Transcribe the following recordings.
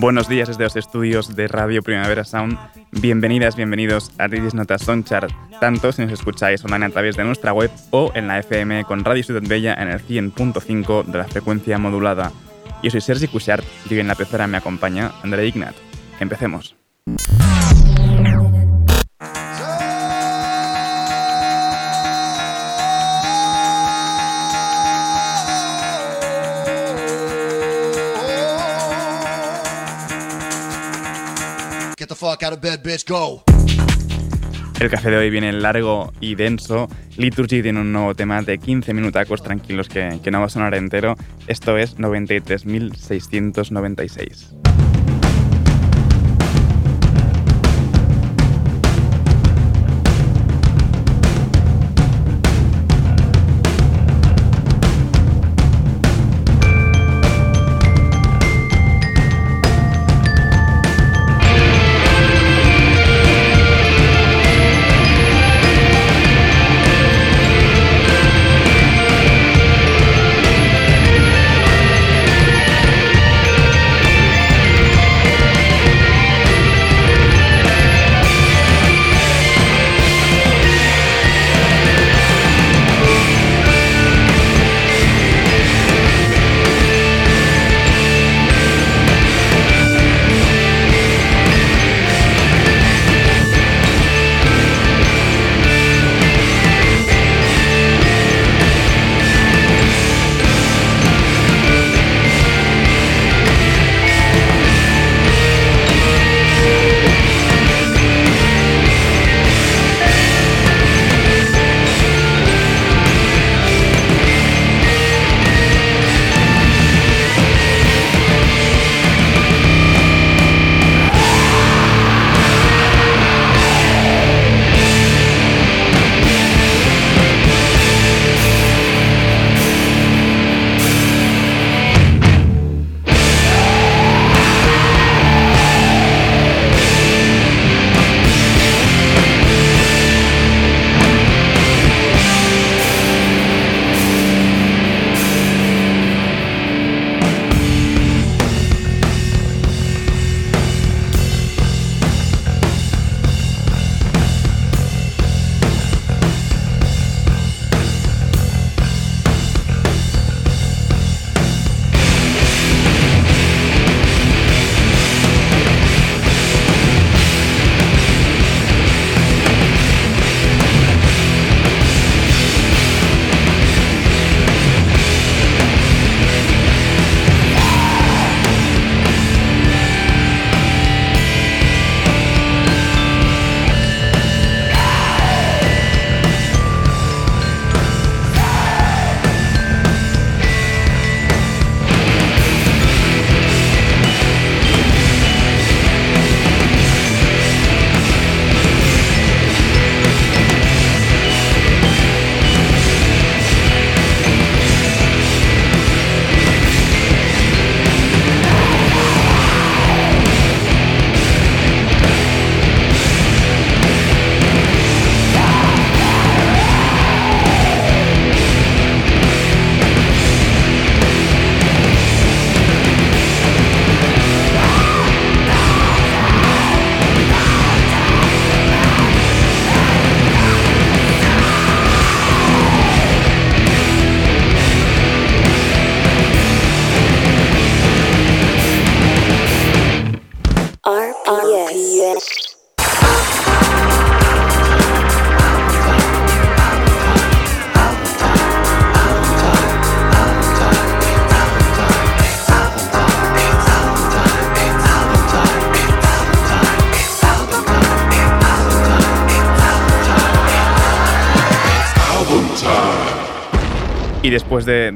Buenos días desde los estudios de Radio Primavera Sound. Bienvenidas, bienvenidos a Ridis Notas Sonchart, tanto si nos escucháis online a través de nuestra web o en la FM con Radio Ciudad Bella en el 100.5 de la frecuencia modulada. Yo soy Sergi Cushart y hoy en la pecera me acompaña André Ignat. Empecemos. Fuck out of bed, bitch, go. El café de hoy viene largo y denso. Liturgy tiene un nuevo tema de 15 minutacos tranquilos que, que no va a sonar entero. Esto es 93.696.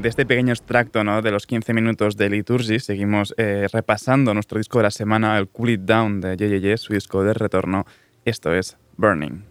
de, este pequeño extracto ¿no? de los 15 minutos de Liturgy, seguimos eh, repasando nuestro disco de la semana, el Cool It Down de JJJ, su disco de retorno. Esto es Burning.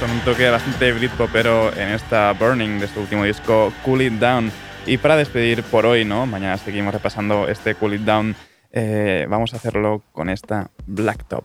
Con un toque bastante Britpopero en esta Burning de su último disco Cool It Down. Y para despedir por hoy, ¿no? Mañana seguimos repasando este Cool It Down. Eh, vamos a hacerlo con esta Blacktop.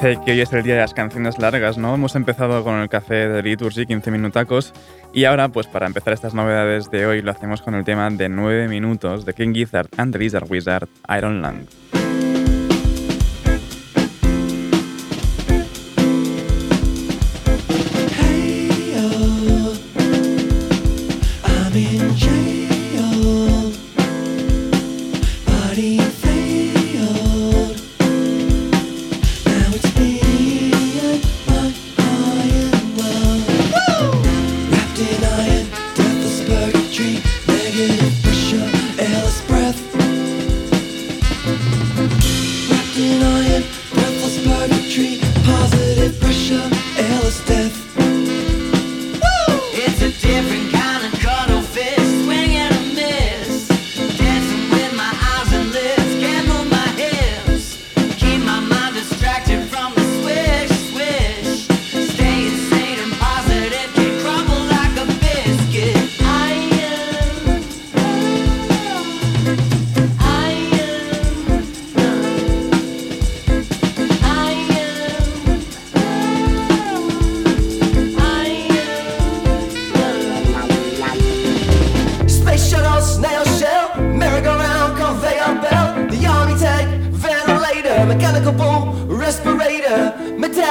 parece que hoy es el día de las canciones largas, ¿no? Hemos empezado con el café de Liturgy, 15 minutacos, y ahora, pues para empezar estas novedades de hoy, lo hacemos con el tema de 9 minutos de King Gizzard and the Lizard Wizard, Iron Land.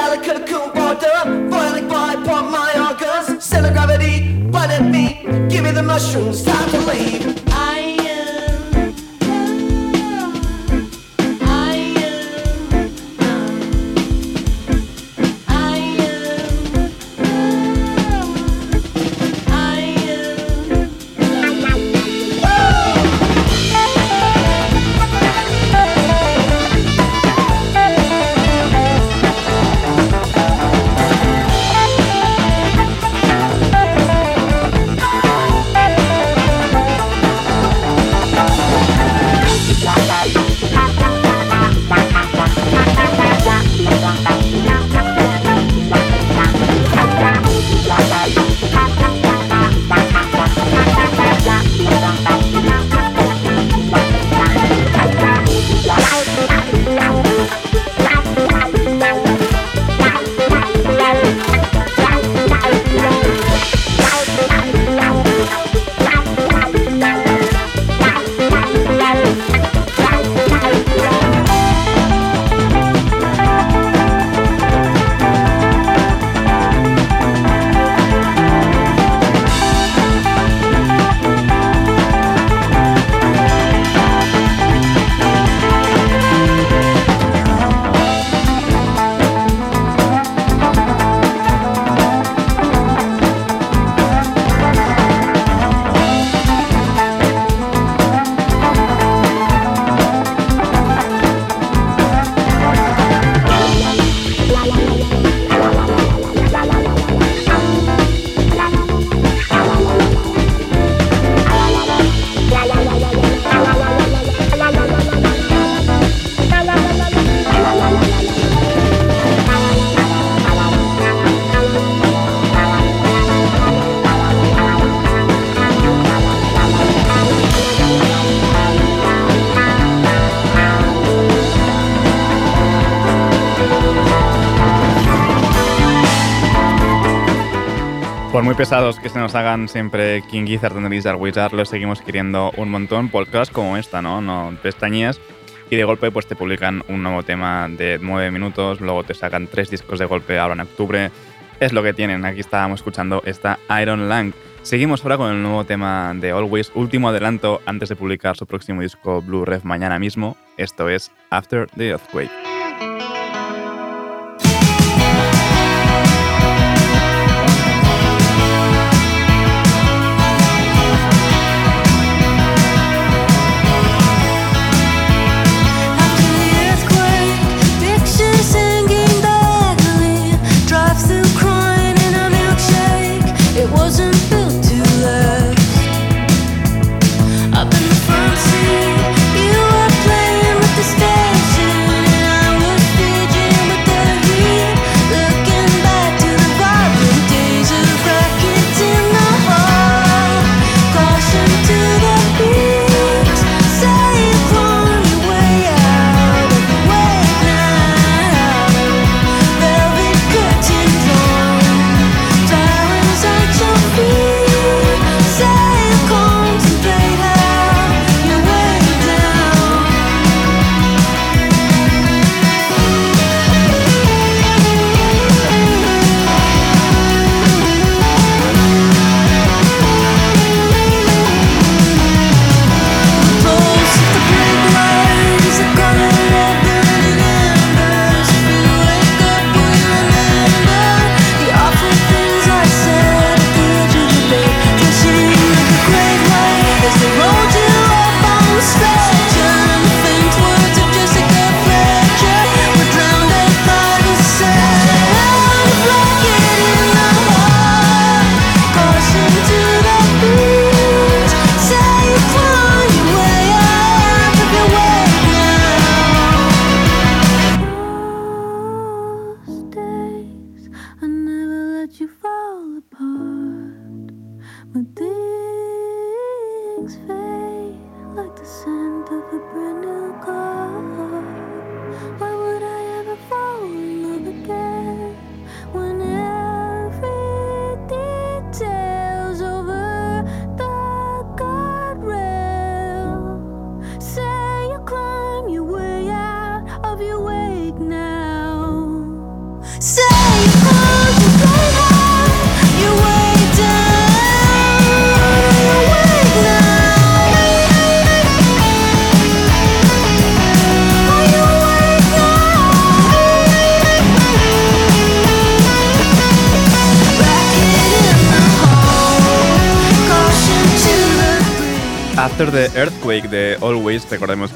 out of cocoon border, violent vibe upon my organs. Center gravity, planet me. Give me the mushrooms, time to leave. I muy pesados que se nos hagan siempre King Gizzard and Lizard Wizard, los seguimos queriendo un montón por cosas como esta, ¿no? No pestañeas y de golpe pues te publican un nuevo tema de nueve minutos, luego te sacan tres discos de golpe ahora en octubre. Es lo que tienen, aquí estábamos escuchando esta Iron Lang. Seguimos ahora con el nuevo tema de Always, último adelanto antes de publicar su próximo disco Blue Ref mañana mismo. Esto es After the Earthquake.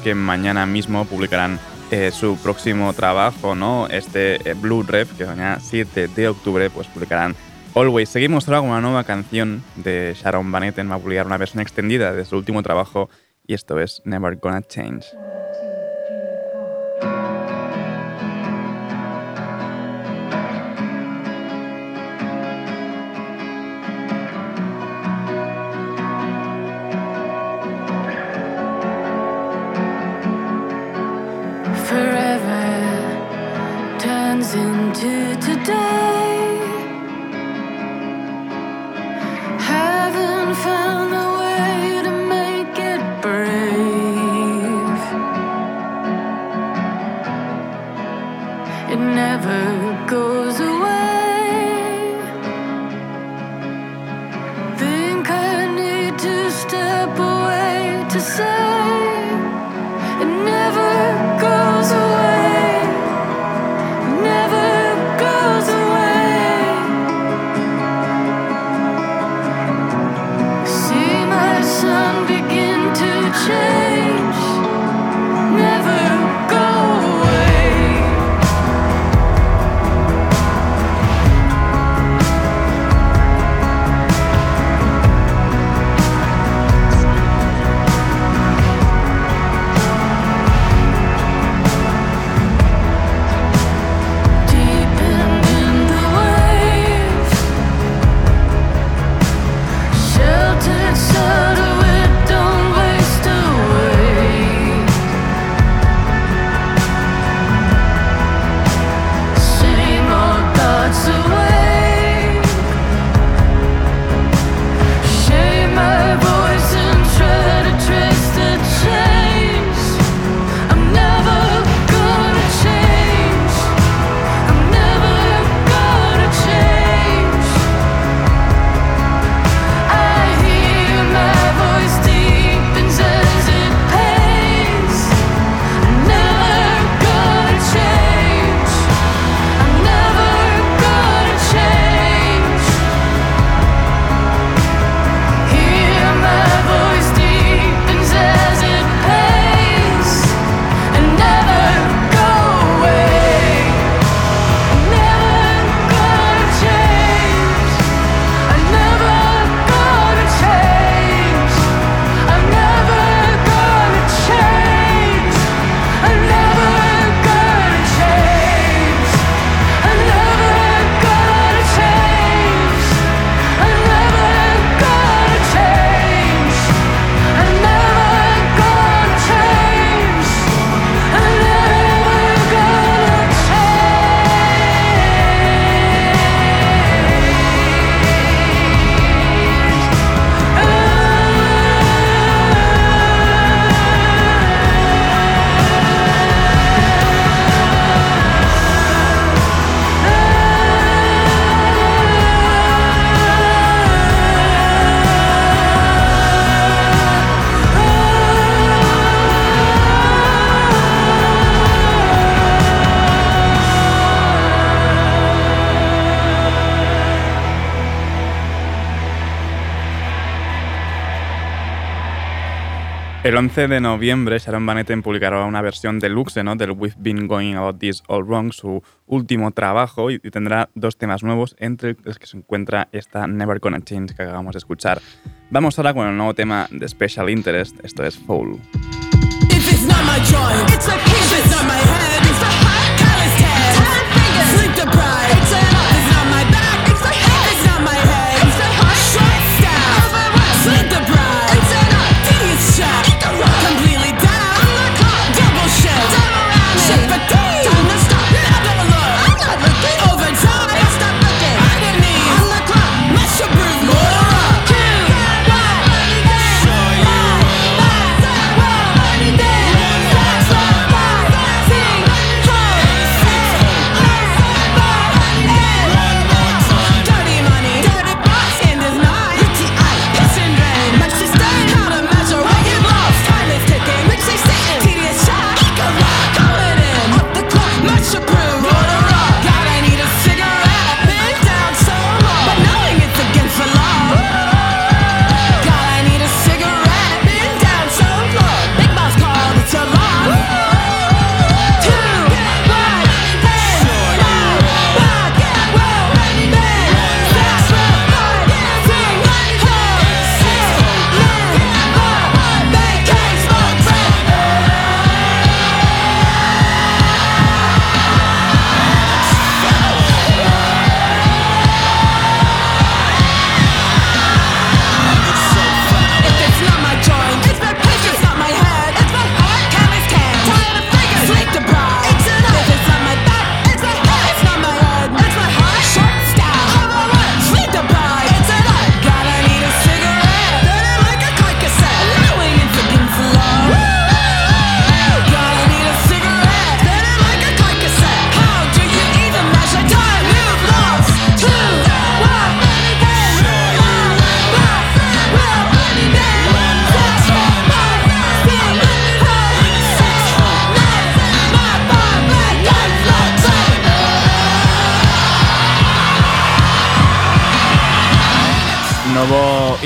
Que mañana mismo publicarán eh, su próximo trabajo, ¿no? Este eh, Blue Ref, que mañana 7 de octubre, pues publicarán Always. Seguimos ahora con una nueva canción de Sharon Van Etten, va a publicar una versión extendida de su último trabajo, y esto es Never Gonna Change. El 11 de noviembre, Sharon Van Etten publicará una versión deluxe ¿no? del We've Been Going About This All Wrong, su último trabajo, y tendrá dos temas nuevos, entre los que se encuentra esta Never Gonna Change que acabamos de escuchar. Vamos ahora con el nuevo tema de Special Interest, esto es Foul.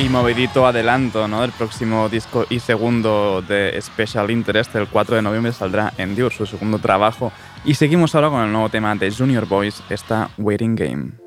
y movidito adelanto ¿no? del próximo disco y segundo de Special Interest. El 4 de noviembre saldrá Endure, su segundo trabajo. Y seguimos ahora con el nuevo tema de Junior Boys, esta Waiting Game.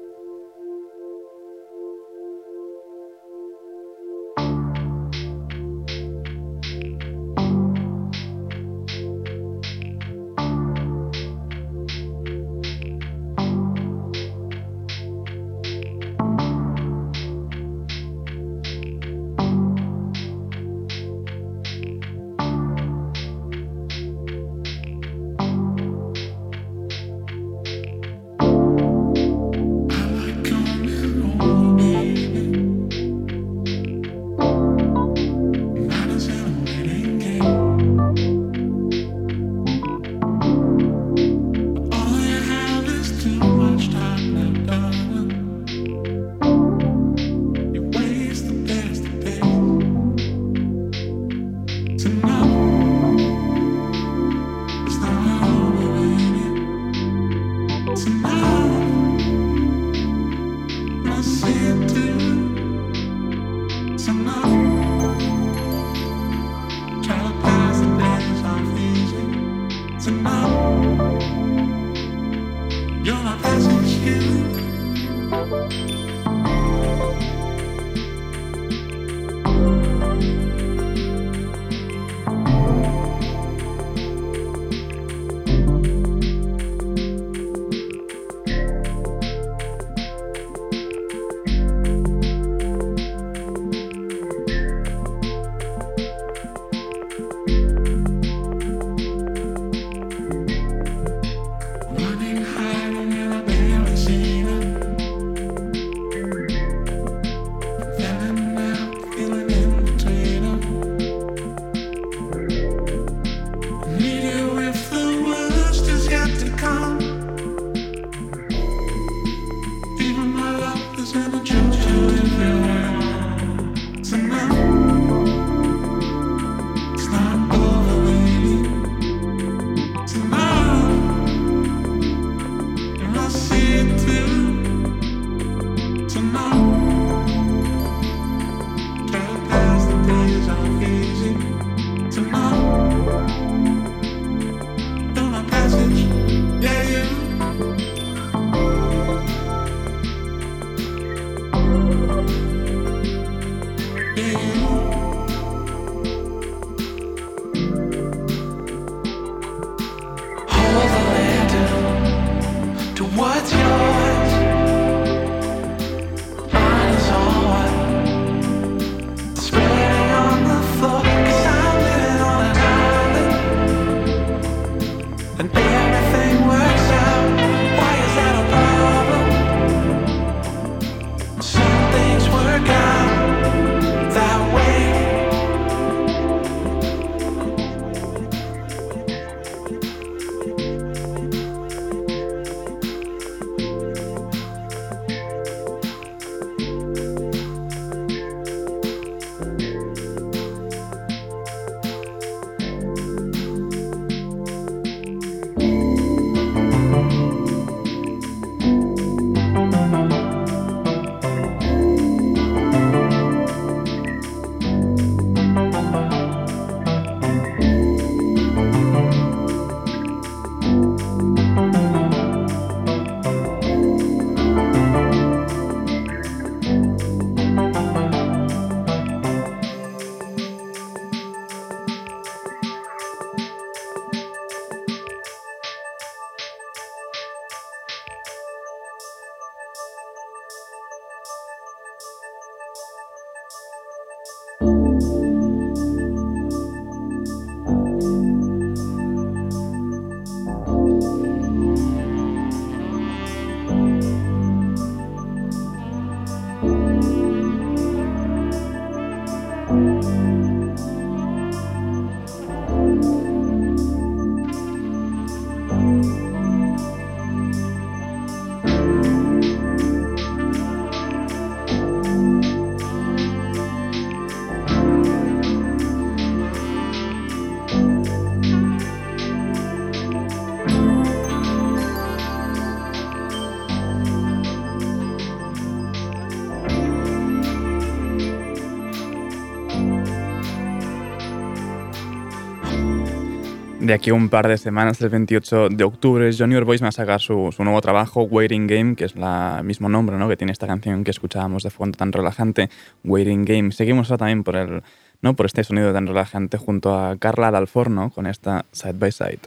De aquí un par de semanas, el 28 de octubre, Junior Boys va a sacar su, su nuevo trabajo, Waiting Game, que es el mismo nombre ¿no? que tiene esta canción que escuchábamos de fondo tan relajante, Waiting Game. Seguimos también por, el, ¿no? por este sonido tan relajante junto a Carla Dalforno con esta Side by. Side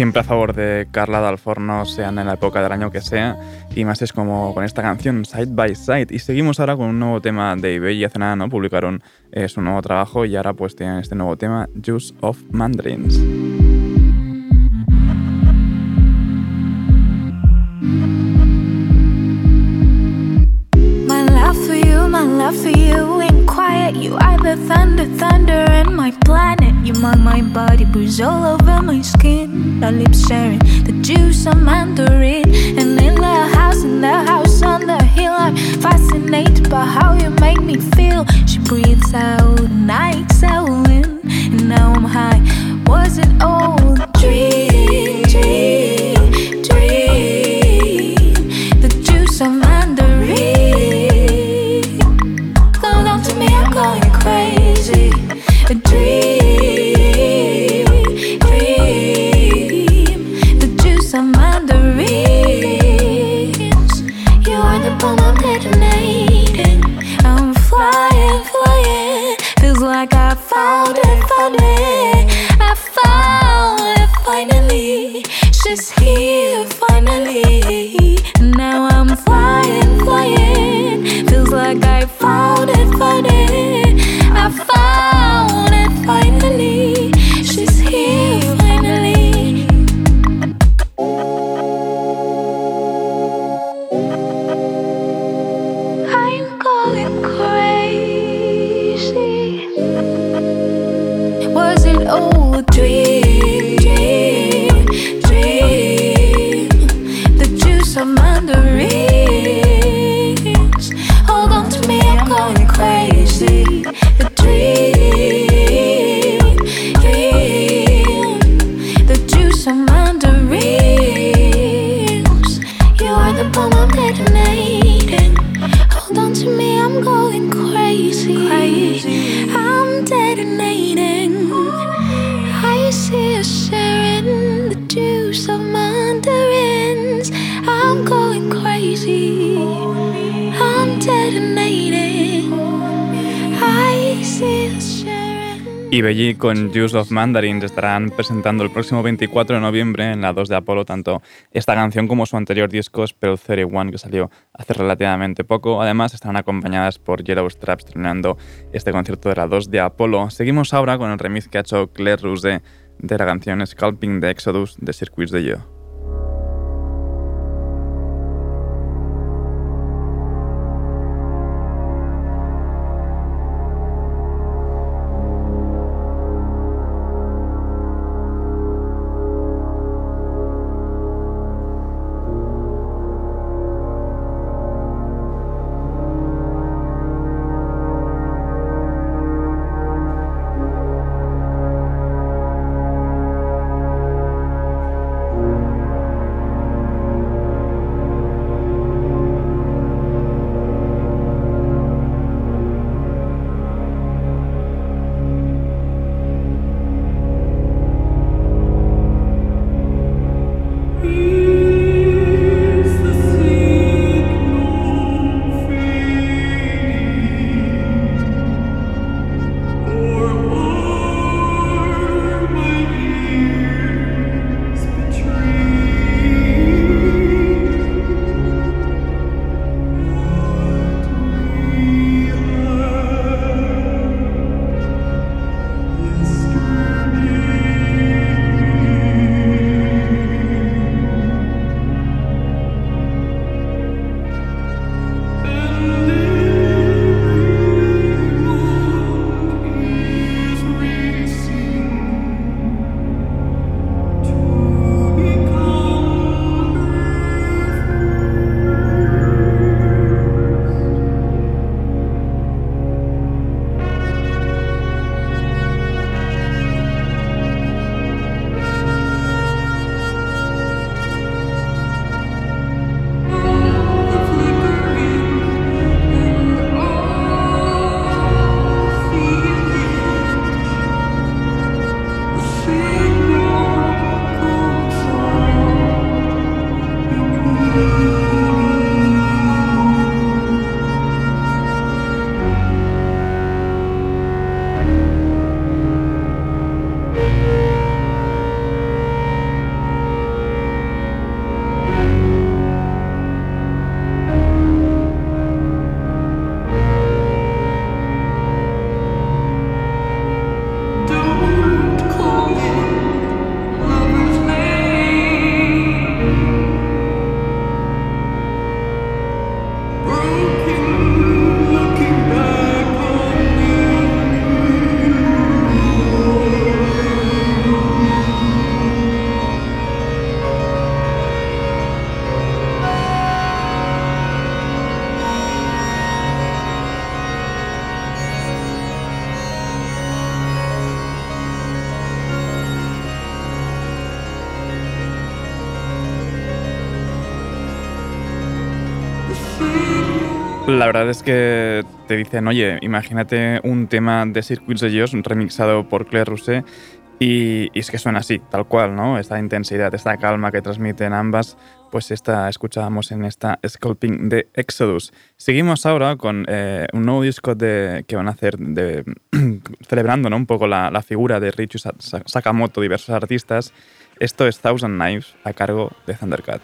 Siempre a favor de Carla Dalforno, sean en la época del año que sea, y más es como con esta canción Side by Side. Y seguimos ahora con un nuevo tema de eBay, y hace nada no publicaron eh, su nuevo trabajo y ahora pues tienen este nuevo tema, Juice of Mandarins. Planet. My body, bruise all over my skin. Our lips sharing the juice of mandarin. And in the house, in the house on the hill, I'm fascinated by how you make me feel. She breathes out and I exhale in. And now I'm high. Was it all a dream? Bomb detonating. I'm flying, flying. Feels like I found it, found it. I found it finally. She's here finally. Now I'm flying, flying. Feels like I found it, found it. Y Belly con Juice of Mandarins estarán presentando el próximo 24 de noviembre en la 2 de Apolo tanto esta canción como su anterior disco Spell 31 que salió hace relativamente poco. Además estarán acompañadas por Yellow Straps estrenando este concierto de la 2 de Apolo. Seguimos ahora con el remix que ha hecho Claire Rousset de la canción Scalping the Exodus de Circuits de Yo. La verdad es que te dicen, oye, imagínate un tema de Circuits de Joss remixado por Claire Rousset Y, es que suena así, tal cual, ¿no? Esta intensidad, esta calma que transmiten ambas, pues esta escuchábamos en esta Sculpting de Exodus. Seguimos ahora con eh, un nuevo disco de, que van a hacer celebrando ¿no? un poco la, la figura de Richie Sa- Sa- Sakamoto, diversos artistas. Esto es Thousand Knives a cargo de Thundercat.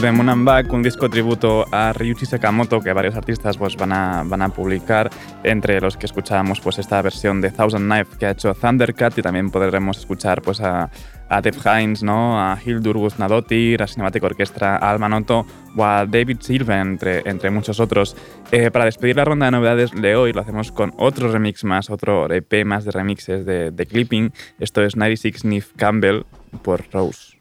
The Moon and Back, un disco tributo a Ryuichi Sakamoto que varios artistas pues, van, a, van a publicar, entre los que escuchábamos pues, esta versión de Thousand Knife que ha hecho Thundercat y también podremos escuchar pues, a, a Dave Hines, ¿no? a Hildur Guðnadóttir, a Cinematic Orchestra, a Alma Noto o a David Silva, entre, entre muchos otros. Eh, para despedir la ronda de novedades de hoy lo hacemos con otro remix más, otro EP más de remixes de, de Clipping. Esto es 96 Sniff Campbell por Rose.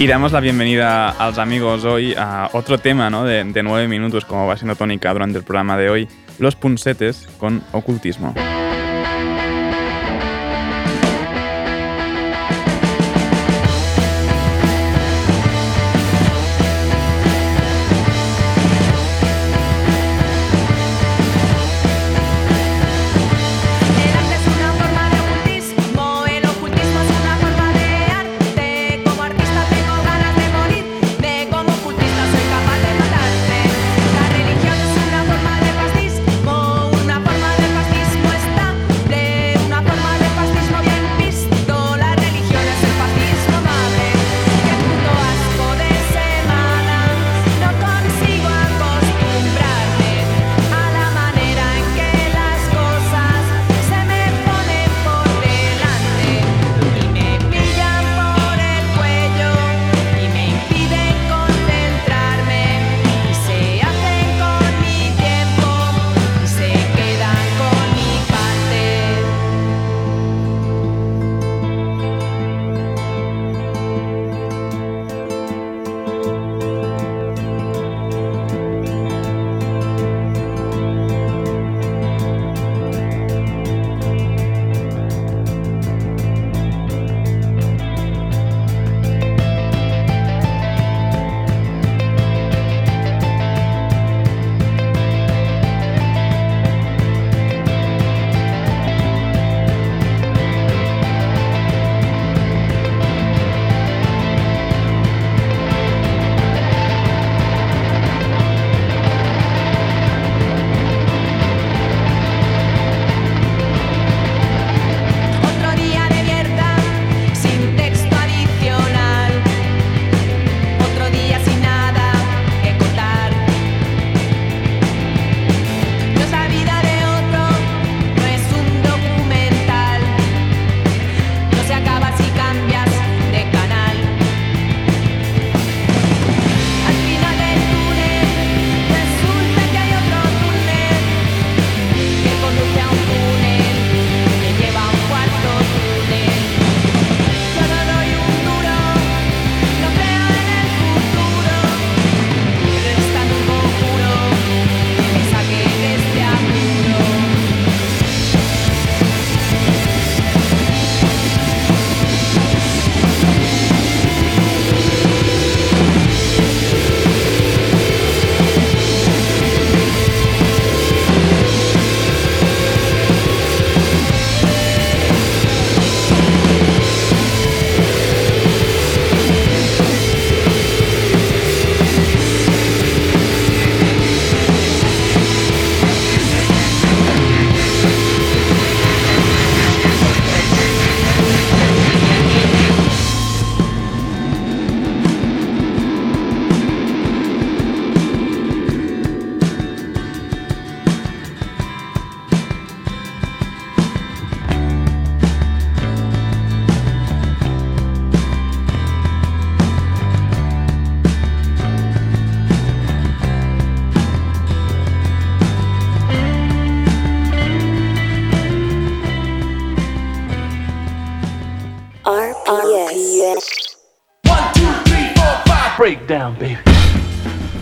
Y damos la bienvenida a los amigos hoy a otro tema ¿no? de, de nueve minutos, como va siendo tónica durante el programa de hoy, los punsetes con ocultismo.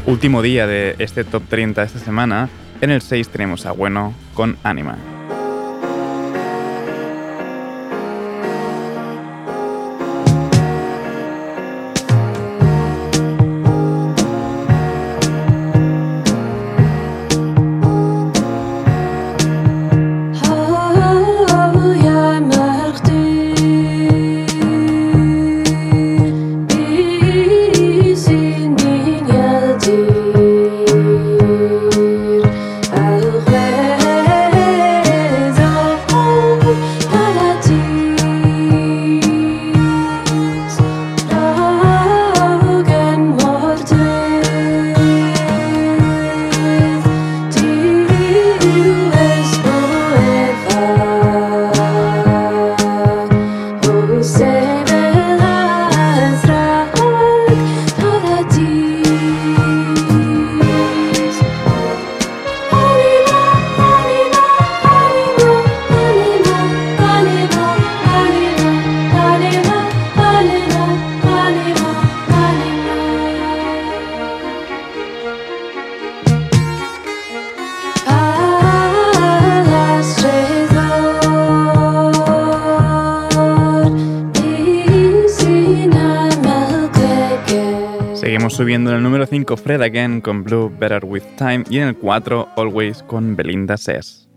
Último día de este top 30 de esta semana. En el 6 tenemos a Bueno con Anima. número 5 Fred Again con Blue Better With Time y en el 4 Always con Belinda Sess.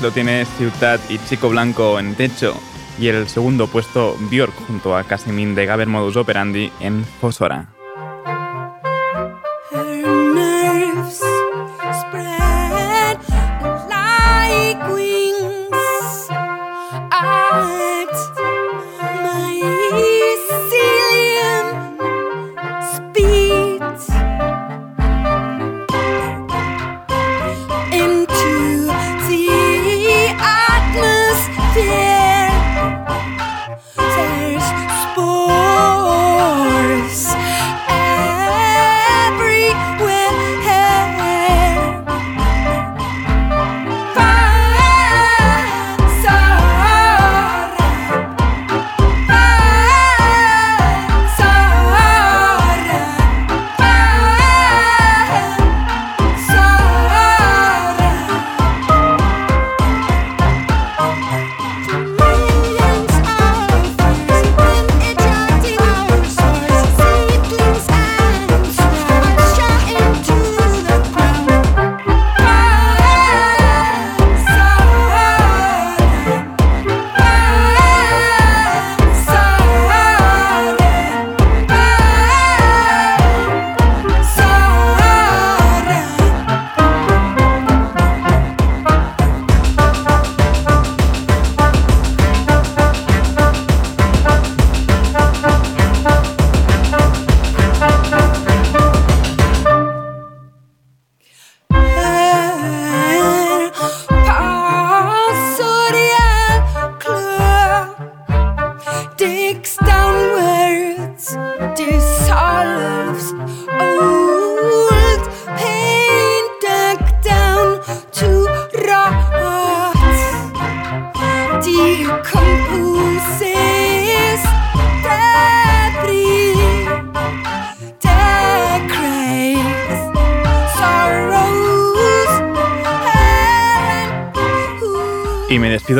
lo tiene Ciutat y Chico Blanco en Techo y el segundo puesto Björk junto a Casimín de Gaber Modus Operandi en Fosora.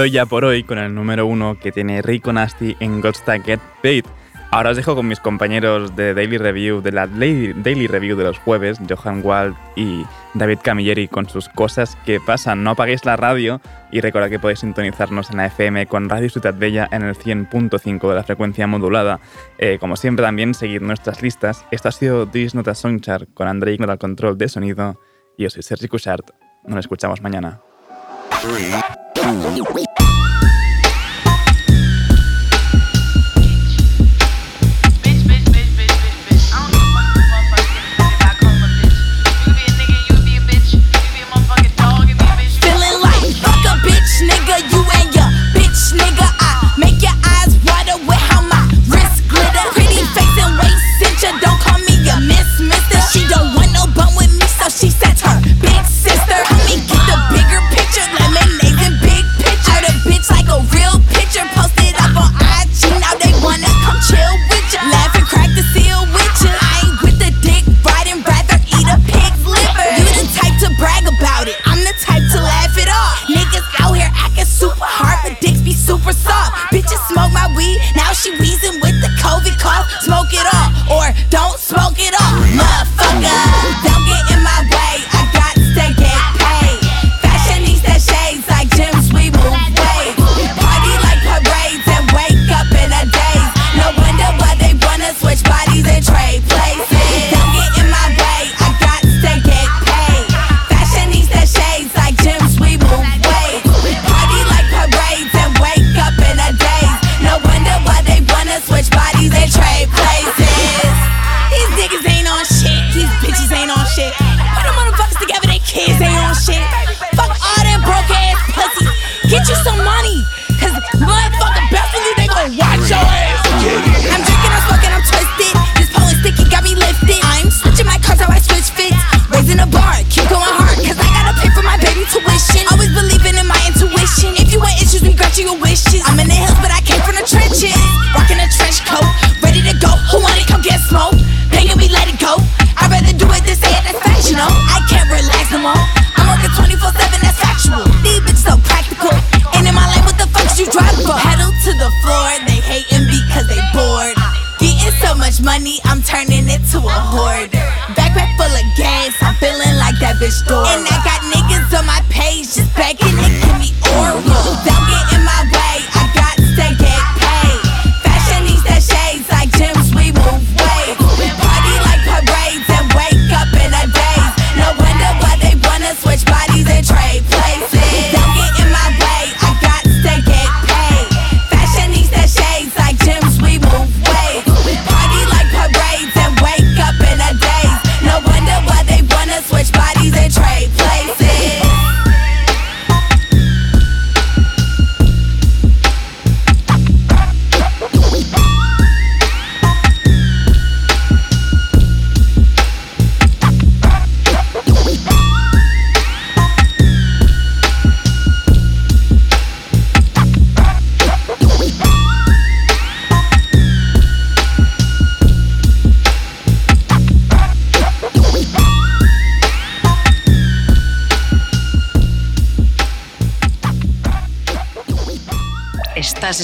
doy ya por hoy con el número uno que tiene Rico Nasty en Gotta Get Paid. Ahora os dejo con mis compañeros de Daily Review, de la Daily Review de los jueves, Johan Wald y David Camilleri con sus cosas que pasan. No apaguéis la radio y recordad que podéis sintonizarnos en la FM con Radio Ciudad Bella en el 100.5 de la frecuencia modulada. Eh, como siempre también seguid nuestras listas. Esto ha sido This Nota Songchart con Andrei con el control de sonido y yo soy Sergi Cushart. Nos escuchamos mañana. Three, two, she sent her big sister. Help me get the bigger picture. Lemonade and big picture. Out a bitch like a real picture. Posted up on IG. Now they wanna come chill with ya. Laugh and crack the seal with ya. I ain't with the dick riding, rather eat a pig's liver. You the type to brag about it. I'm the type to laugh it off. Niggas out here acting super hard, but dicks be super soft. Bitches smoke my weed, now she wheezing with the COVID cough. Smoke it off, or don't smoke it off.